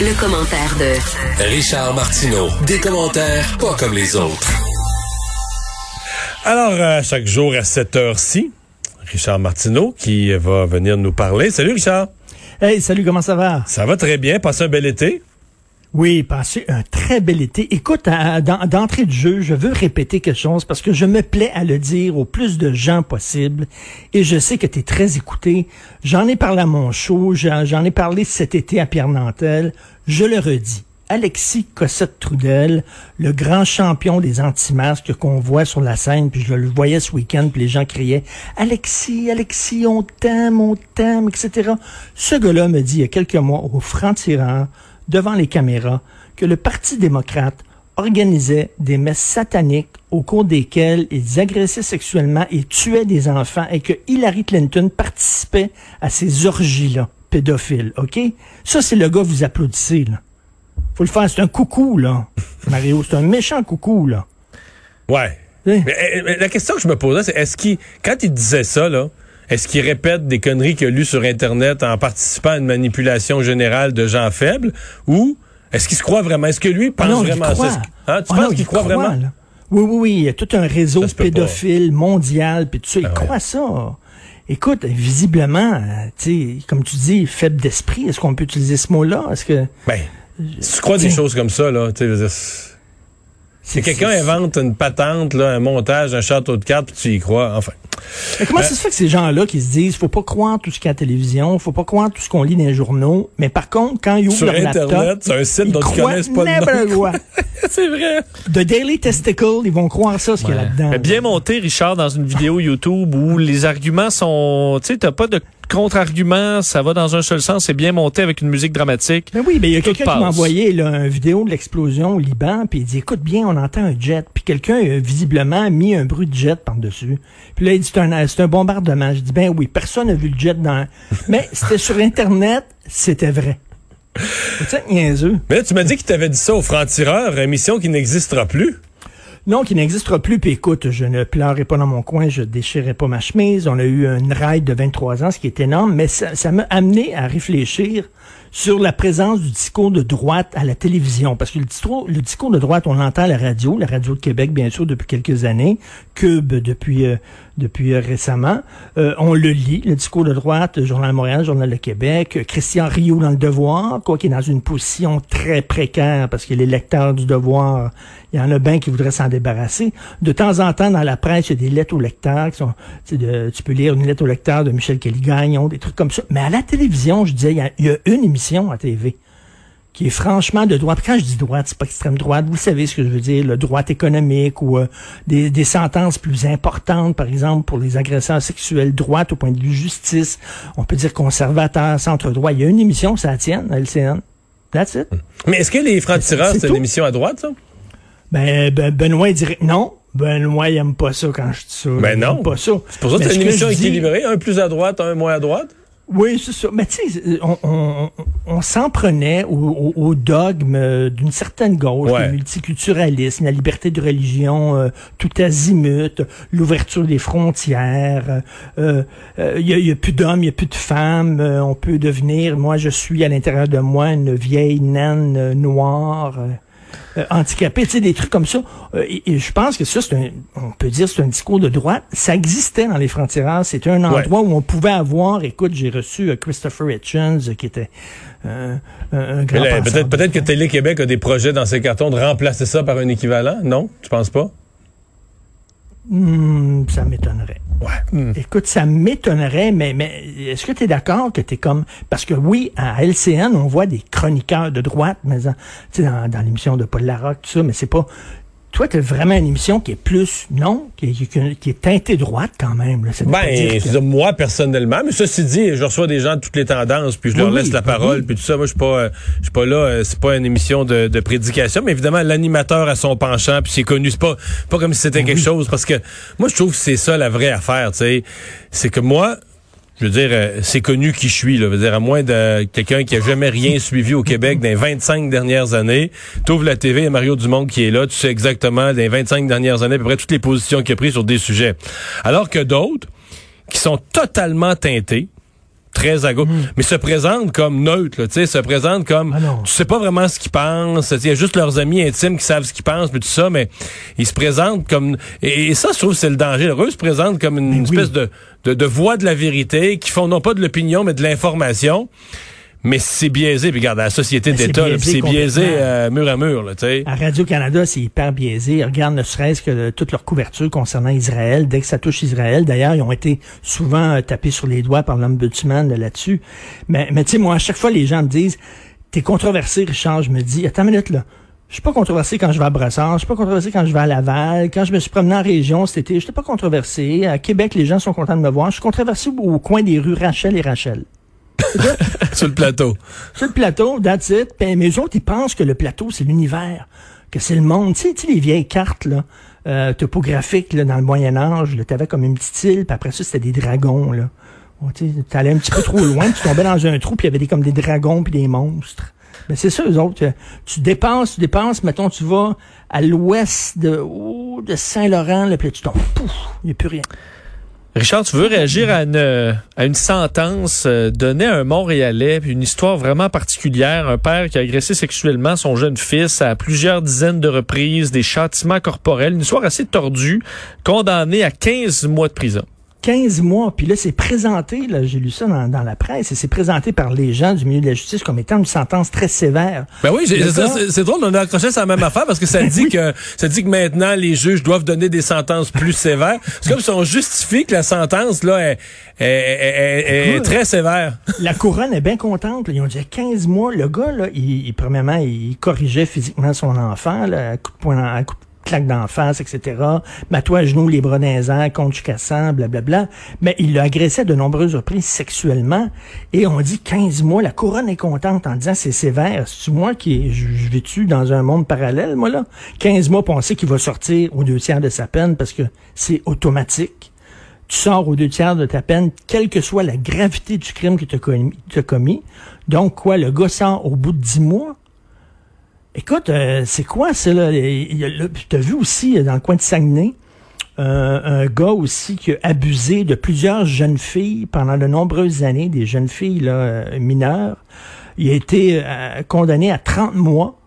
Le, commentaire de Richard Martineau. Des commentaires pas comme les autres. Alors, euh, chaque jour à cette heure-ci, Richard Martineau qui va venir nous parler. Salut Richard. Hey, salut, comment ça va? Ça va très bien. Passez un bel été. Oui, passez un très bel été. Écoute, d'entrée de jeu, je veux répéter quelque chose parce que je me plais à le dire au plus de gens possible et je sais que tu es très écouté. J'en ai parlé à mon j'en ai parlé cet été à Pierre Nantel. Je le redis. Alexis Cossette-Trudel, le grand champion des anti-masques qu'on voit sur la scène, puis je le voyais ce week-end, puis les gens criaient « Alexis, Alexis, on t'aime, on t'aime, etc. » Ce gars-là me dit il y a quelques mois au franc-tireur, devant les caméras, que le Parti démocrate organisait des messes sataniques au cours desquelles ils agressaient sexuellement et tuaient des enfants et que Hillary Clinton participait à ces orgies-là pédophiles, OK? Ça, c'est le gars que vous applaudissez, là faut le faire. C'est un coucou, là. Mario, c'est un méchant coucou, là. Ouais. Mais, la question que je me posais, c'est est-ce qu'il, quand il disait ça, là, est-ce qu'il répète des conneries qu'il a lues sur Internet en participant à une manipulation générale de gens faibles? Ou est-ce qu'il se croit vraiment? Est-ce que lui pense non, vraiment croit. ça? Hein? Tu Ah penses qu'il il croit, croit, vraiment? là. Oui, oui, oui. Il y a tout un réseau Ça pédophile mondial, puis tout ça. Il Ah ouais. croit ça. Écoute, visiblement, euh, tu sais, comme tu dis, faible d'esprit. Est-ce qu'on peut utiliser ce mot-là? Est-ce que Ben, si tu crois des choses comme ça, là, tu sais, je veux dire, c'est- si quelqu'un invente une patente, là, un montage, un château de cartes, puis tu y crois, enfin. Mais comment ça se fait que ces gens-là qui se disent, faut pas croire tout ce qu'il y a à la télévision, faut pas croire tout ce qu'on lit dans les journaux, mais par contre, quand ils ouvrent Sur leur Internet, laptop, c'est un site ils dont ils croient connaissent pas le nom. c'est vrai. The Daily Testicle, ils vont croire ça, ce qu'il y a là-dedans. Bien monté, Richard, dans une vidéo YouTube où les arguments sont... Tu sais, t'as pas de contre-arguments, ça va dans un seul sens, c'est bien monté avec une musique dramatique. Mais oui, mais il y a quelqu'un qui m'a envoyé là, une vidéo de l'explosion au Liban, puis il dit écoute bien, on entend un jet, puis quelqu'un a visiblement mis un bruit de jet par-dessus. Puis là, il dit c'est un, c'est un bombardement. Je dis ben oui, personne n'a vu le jet dans. Mais c'était sur Internet, c'était vrai. C'est ça, niaiseux. Mais là, tu m'as dit qu'il t'avait dit ça au franc-tireur, émission qui n'existera plus. Non, qui n'existera plus. Puis écoute, je ne pleurais pas dans mon coin, je déchirais pas ma chemise. On a eu une ride de 23 ans, ce qui est énorme, mais ça m'a amené à réfléchir sur la présence du discours de droite à la télévision. Parce que le discours, le discours de droite, on l'entend à la radio, la radio de Québec, bien sûr, depuis quelques années, Cube depuis euh, depuis euh, récemment. Euh, on le lit, le discours de droite, Journal de Montréal, Journal de Québec, Christian Rioux dans le Devoir, quoi, qui est dans une position très précaire parce que les lecteurs du Devoir, il y en a bien qui voudraient s'en débarrasser. De temps en temps, dans la presse, il y a des lettres aux lecteurs qui sont, tu peux lire une lettre au lecteur de Michel Kelly-Gagnon, des trucs comme ça. Mais à la télévision, je disais, il y a, il y a une émission à TV qui est franchement de droite. Quand je dis droite, c'est pas extrême droite. Vous savez ce que je veux dire, le droite économique ou euh, des, des sentences plus importantes, par exemple, pour les agresseurs sexuels, droite au point de vue justice. On peut dire conservateur, centre droit. Il y a une émission, ça tienne, à LCN. That's it. Mais est-ce que les francs-tireurs, C'est une émission à droite, ça? Ben, ben, Benoît dirait non. Benoît, il aime pas ça quand je dis ça. Ben non. aime pas ça. C'est pour ça que c'est ce une émission dis- équilibrée, un plus à droite, un moins à droite? Oui, c'est ça. Mais tu sais, on, on, on- s'en prenait au, au- au dogme euh, d'une certaine gauche, Ouais. le multiculturalisme, la liberté de religion, euh, tout azimut, l'ouverture des frontières. euh, euh, Il y, a, il y a plus d'hommes, il y a plus de femmes. euh, on peut devenir, moi, je suis à l'intérieur de moi une vieille naine euh, noire. Euh, handicapés, tu sais, des trucs comme ça. Euh, et, et je pense que ça, c'est un, on peut dire, c'est un discours de droite. Ça existait dans les frontières. C'était un Ouais. endroit où on pouvait avoir, écoute, j'ai reçu euh, Christopher Hitchens, euh, qui était un, grand Peut-être peut-être que. Télé-Québec a des projets dans ses cartons de remplacer ça par un équivalent. Non? Tu penses pas? Hmm, ça m'étonnerait. Ouais. Écoute, ça m'étonnerait, mais, mais est-ce que tu es d'accord que tu es comme... Parce que oui, à LCN, on voit des chroniqueurs de droite, mais en- tu sais, dans, dans l'émission de Paul Larocque, tout ça, mais c'est pas... toi, tu as vraiment une émission qui est plus, non, qui, qui- qui est teintée droite quand même. Là. Ça Ben, que- dire, moi, personnellement, mais ceci dit, je reçois des gens de toutes les tendances, puis je Oui, leur oui, laisse la parole, oui. puis tout ça. Moi, je suis pas, euh, je suis pas là, euh, c'est pas une émission de, de prédication, mais évidemment, l'animateur a son penchant, puis c'est connu. C'est pas, pas comme si c'était quelque chose, parce que moi, je trouve que c'est ça la vraie affaire, tu sais. C'est que moi, je veux dire, euh, c'est connu qui je suis, là. Je veux dire, à moins de quelqu'un qui a jamais rien suivi au Québec dans les 25 dernières années, t'ouvres la TV, a Mario Dumont qui est là, tu sais exactement, dans les 25 dernières années, à peu près toutes les positions qu'il a prises sur des sujets. Alors que d'autres, qui sont totalement teintés, très à gauche, mais se présentent comme neutres, là, tu sais, se présentent comme, Hmm. Ah tu sais pas vraiment ce qu'ils pensent, il y a juste leurs amis intimes qui savent ce qu'ils pensent, puis tout ça, mais ils se présentent comme, et, et ça, je trouve, c'est le danger. Eux se présentent comme une, oui. espèce de, de, de voix de la vérité, qui font non pas de l'opinion, mais de l'information. Mais c'est biaisé, puis regarde, la société Ben, c'est d'État, biaisé c'est biaisé euh, mur à mur, là, tu sais. À Radio-Canada, c'est hyper biaisé. Regarde ne serait-ce que toute leur couverture concernant Israël. Dès que ça touche Israël, d'ailleurs, ils ont été souvent euh, tapés sur les doigts par l'ombudsman là-dessus. Mais, mais tu sais, moi, à chaque fois, les gens me disent, t'es controversé, Richard. Je me dis, attends une minute, là. Je suis pas controversé quand je vais à Brassard, je suis pas controversé quand je vais à Laval, quand je me suis promené en région cet été, j'étais pas controversé. À Québec, les gens sont contents de me voir. Je suis controversé au coin des rues Rachel et Rachel. sur le plateau. Sur le plateau, that's it. Puis, mais eux autres, ils pensent que le plateau, c'est l'univers, que c'est le monde. Tu sais, tu les vieilles cartes là, euh, topographiques là, dans le Moyen Âge, tu avais comme une petite île, puis après ça, c'était des dragons. là. Tu allais un petit peu trop loin, tu tombais dans un trou, puis il y avait des, comme des dragons puis des monstres. Ben, c'est ça, eux autres. Tu dépasses, tu dépenses, mettons, tu vas à l'ouest de, oh, de Saint-Laurent, là, puis tu tombes, pouf, il n'y a plus rien. Richard, tu veux réagir à une, à une sentence euh, donnée à un Montréalais, une histoire vraiment particulière. Un père qui a agressé sexuellement son jeune fils à plusieurs dizaines de reprises, des châtiments corporels, une histoire assez tordue, condamné à 15 mois de prison. 15 mois, puis là, c'est présenté, là, j'ai lu ça dans, dans la presse, et c'est présenté par les gens du milieu de la justice comme étant une sentence très sévère. Ben oui, c'est drôle, on a accroché sur la même affaire parce que ça dit que ça dit que maintenant les juges doivent donner des sentences plus sévères. C'est comme si on justifie que la sentence là est, est- est- est- est Écoute. très sévère. La couronne est bien contente. là. Ils ont dit 15 mois. Le gars, là, il, il- premièrement, il corrigeait physiquement son enfant, là, à coup de poing, à coup de claque d'en face, etc. Mets-toi à genoux, les bras dans compte cassant, blablabla. Mais il l'a agressé à de nombreuses reprises sexuellement. Et on dit 15 mois. La couronne est contente en disant c'est sévère. C'est moi qui, je, vis-tu dans un monde parallèle, moi, là? 15 mois, sait qu'il va sortir aux deux tiers de sa peine parce que c'est automatique tu sors aux deux tiers de ta peine, quelle que soit la gravité du crime que tu as commis. Donc, quoi, le gars sort au bout de dix mois? Écoute, euh, c'est quoi ça, là? Tu as vu aussi, euh, dans le coin de Saguenay, euh, un gars aussi qui a abusé de plusieurs jeunes filles pendant de nombreuses années, des jeunes filles là, euh, mineures. Il a été condamné à 30 mois.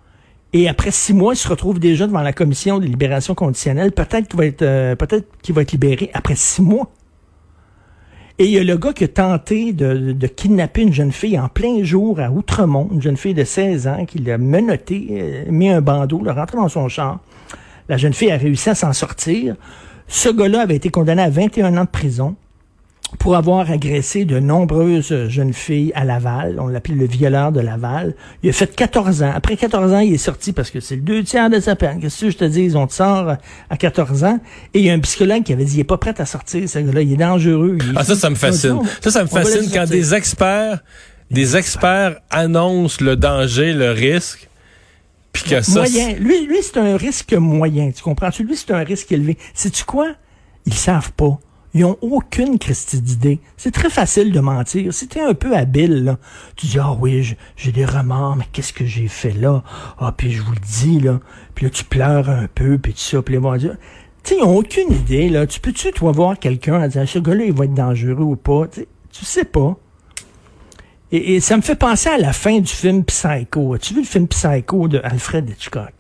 Et après six mois, il se retrouve déjà devant la commission de libération conditionnelle. Peut-être qu'il va être, peut-être qu'il va être libéré après six mois. Et il y a le gars qui a tenté de, kidnapper une jeune fille en plein jour à Outremont, une jeune fille de 16 ans, qui l'a menottée, euh, mis un bandeau, l'a rentré dans son char. La jeune fille a réussi à s'en sortir. Ce gars-là avait été condamné à 21 ans de prison pour avoir agressé de nombreuses jeunes filles à Laval. On l'appelait le violeur de Laval. Il a fait 14 ans. Après 14 ans, il est sorti parce que c'est le deux tiers de sa peine. Qu'est-ce que je te dis? On te sort à 14 ans. Et il y a un psychologue qui avait dit, il est pas prêt à sortir, ce gars-là. Il est dangereux. Il est Ah ça ça me fascine. Ça ça me fascine quand sortir. des experts des experts annoncent le danger, le risque puis que ça moyen. Lui, lui c'est un risque moyen. Tu comprends-tu? Lui, c'est un risque élevé. Sais-tu quoi? Ils savent pas. Ils ont aucune Christie d'idée. C'est très facile de mentir. Si t'es un peu habile, tu dis, ah oui, j'ai des remords, mais qu'est-ce que j'ai fait là? Ah, puis je vous le dis, là. Puis là, tu pleures un peu, puis tout ça, puis les dire, tu ils ont aucune idée, là. Tu peux-tu, toi, voir quelqu'un en disant, ce gars-là, il va être dangereux ou pas? Tu sais, tu sais pas. Et, et ça me fait penser à la fin du film Psycho. As-tu vu le film Psycho de Alfred Hitchcock?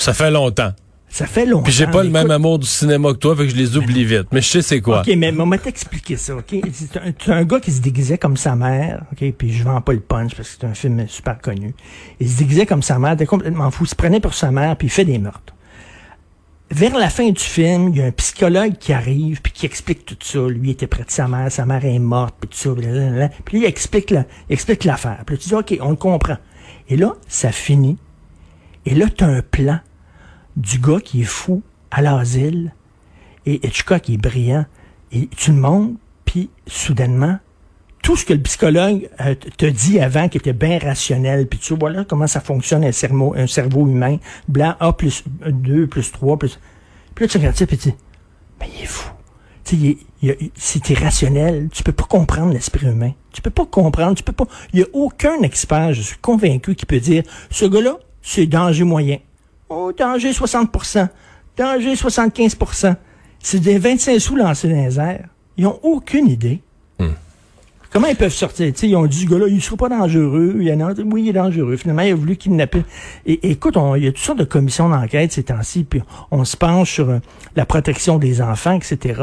ça fait longtemps. Ça fait longtemps. Puis j'ai pas le même amour du cinéma que toi, fait que je les oublie vite. Mais je sais c'est quoi. OK, mais on va t'expliquer ça, OK? C'est un, gars qui se déguisait comme sa mère, OK? Puis je vends pas le punch parce que c'est un film super connu. Il se déguisait comme sa mère, il était complètement fou. Il se prenait pour sa mère, puis il fait des meurtres. Vers la fin du film, il y a un psychologue qui arrive puis qui explique tout ça. Lui il était près de sa mère, sa mère est morte, puis tout ça. blablabla. Puis lui, il explique la- l'affaire. Puis là, tu dis, OK, on le comprend. Et là, ça finit. Et là, tu as un plan du gars qui est fou à l'asile et Hitchcock qui est brillant. Et tu le montres, puis soudainement, tout ce que le psychologue euh, te dit avant qui était bien rationnel, puis tu vois voilà comment ça fonctionne un cerveau, un cerveau humain, blanc A plus 2 plus 3 plus... Puis là, tu regardes ça, puis tu dis, mais il est fou. Tu sais, c'est irrationnel. Tu peux pas comprendre l'esprit humain. Tu peux pas comprendre, tu peux pas... Il y a aucun expert, je suis convaincu, qui peut dire, ce gars-là, c'est danger moyen. Oh, danger 60% danger 75% C'est des 25 sous lancés dans les airs. Ils ont aucune idée. Hmm. Comment ils peuvent sortir? ils ont dit, ce gars-là, il ne sera pas dangereux. Il y en a, oui, il est dangereux. Finalement, il a voulu kidnapper. Et, écoute, il y a toutes sortes de commissions d'enquête ces temps-ci, puis on se penche sur euh, la protection des enfants, etc.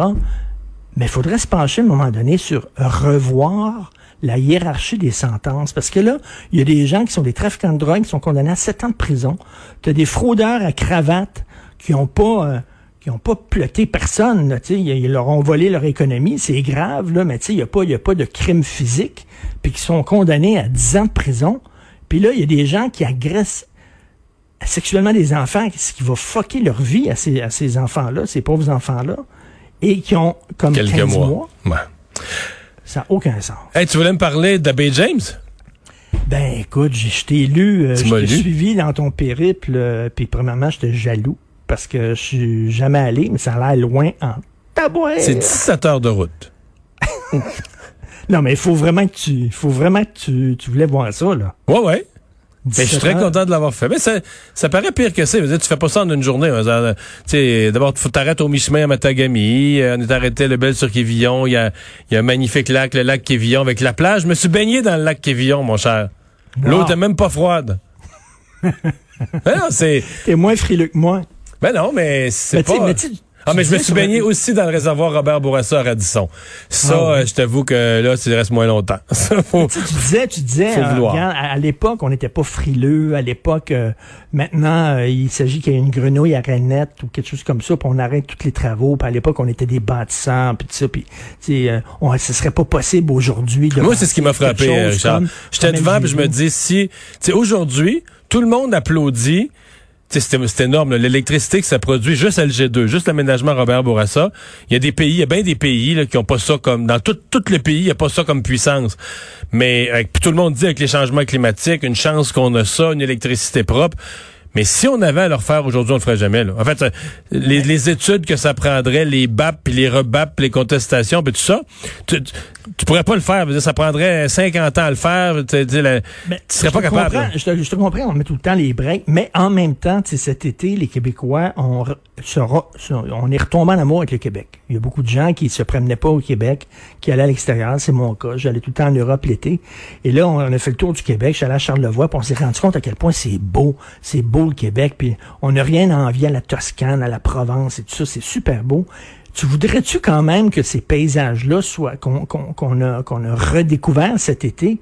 Mais il faudrait se pencher à un moment donné sur revoir la hiérarchie des sentences. Parce que là, il y a des gens qui sont des trafiquants de drogue qui sont condamnés à sept ans de prison. Tu as des fraudeurs à cravate qui n'ont pas... Euh, qui n'ont pas ploté personne. Là, ils, ils leur ont volé leur économie. C'est grave, là, mais il n'y a, pas, a pas de crime physique. Puis qui sont condamnés à 10 ans de prison. Puis là, il y a des gens qui agressent sexuellement des enfants, ce qui va fucker leur vie à ces, à ces enfants-là, ces pauvres enfants-là, et qui ont comme Quelques 15 mois. Ça n'a aucun sens. Hey, tu voulais me parler d'Abbé James? Ben écoute, je t'ai lu, euh, je t'ai suivi dans ton périple, euh, puis premièrement, j'étais jaloux parce que je suis jamais allé, mais ça a l'air loin en tabouret. C'est 17 heures de route. non, mais il faut vraiment que tu, faut vraiment que tu, tu voulais voir ça, là. Ouais, ouais. Mais je suis très content de l'avoir fait. Mais ça, ça paraît pire que ça. Tu fais pas ça en une journée. D'abord, tu t'arrêtes au mi-chemin à Matagami. Euh, on est arrêté le Bel sur Quévillon. Il y a, y a un magnifique lac, le lac Quévillon avec la plage. Je me suis baigné dans le lac Quévillon, mon cher. L'eau était même pas froide. c'est... T'es moins frileux que moi. Ben non, mais c'est pas... Ah, mais je me suis baigné aussi dans le réservoir Robert Bourassa à Radisson. Ça, ah euh, je t'avoue que là, ça reste moins longtemps. tu disais, tu disais, euh, à, l'époque, on n'était pas frileux. À l'époque, euh, maintenant, il s'agit qu'il y ait une grenouille à Renette ou quelque chose comme ça, puis on arrête tous les travaux. Puis à l'époque, on était des bâtissants, puis tout ça. Puis, tu sais, ce serait pas possible aujourd'hui. Moi, c'est ce qui m'a frappé, Richard. J'étais devant, puis je me dis, si, tu sais, aujourd'hui, tout le monde applaudit c'est énorme. L'électricité que ça produit, juste LG2, juste l'aménagement Robert Bourassa. Il y a des pays, il y a bien des pays là, qui ont pas ça comme dans tout, tout le pays, il y a pas ça comme puissance. Mais tout le monde dit avec les changements climatiques, une chance qu'on a ça, une électricité propre. Mais si on avait à le refaire aujourd'hui, on le ferait jamais. Là. En fait, les, études que ça prendrait, les BAP, puis les rebap, les contestations, puis tout ça, tu, tu, pourrais pas le faire. Ça prendrait 50 ans à le faire. Tu, ne serais pas capable. Je te, je te, comprends, on met tout le temps les breaks, mais en même temps, cet été, les Québécois, on, sera, on est retombé en amour avec le Québec. Il y a beaucoup de gens qui se promenaient pas au Québec, qui allaient à l'extérieur. C'est mon cas. J'allais tout le temps en Europe l'été. Et là, on a fait le tour du Québec. J'allais à Charlevoix, puis on s'est rendu compte à quel point c'est beau. C'est beau le Québec. Puis on n'a rien à envier à la Toscane, à la Provence et tout ça. C'est super beau. Tu voudrais-tu quand même que ces paysages-là soient qu'on a, qu'on a redécouvert cet été,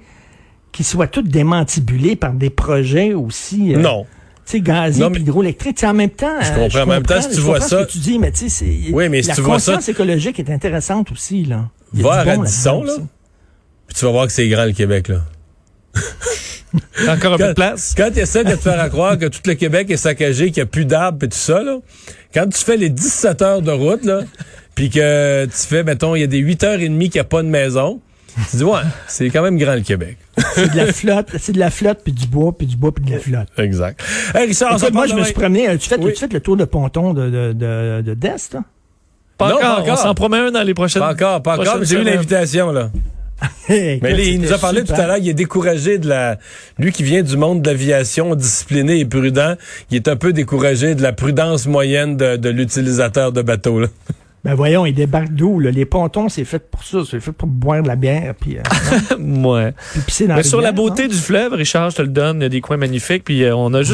qu'ils soient tous démantibulés par des projets aussi euh, non sais, gazier hydroélectrique. En même temps, je comprends. en même temps, si tu vois ça, ce que tu dis, mais tu sais, oui, mais si la tu vois ça, écologique est intéressante aussi là. Va à Radisson là, puis tu vas voir que c'est grand le Québec là. Encore un peu de place. Quand tu essaies de te faire croire que tout le Québec est saccagé, qu'il n'y a plus d'arbres et tout ça, là, quand tu fais les 17 heures de route, là, puis que tu fais, mettons, il y a des 8 heures et demie qu'il n'y a pas de maison, tu dis, ouais, c'est quand même grand le Québec. C'est de la flotte, c'est de la flotte, puis du bois, puis du bois, puis de la flotte. Exact. Hey, Richard, moi, je me suis promené, tu fais, tu fais le tour de ponton de, de, de, de d'Est, Pas, non, encore, pas encore. On s'en promet un dans les prochaines. Pas encore, pas encore. J'ai eu l'invitation, là. mais il nous a parlé tout à l'heure, il est découragé de la... Lui qui vient du monde de l'aviation, discipliné et prudent, il est un peu découragé de la prudence moyenne de, de l'utilisateur de bateau. Là. Ben voyons, il débarque d'où? Les pontons, c'est fait pour ça. C'est fait pour boire de la bière. Puis, euh, ouais. puis pisser dans Mais sur la beauté du fleuve, Richard, je te le donne, il y a des coins magnifiques. Puis euh, on a juste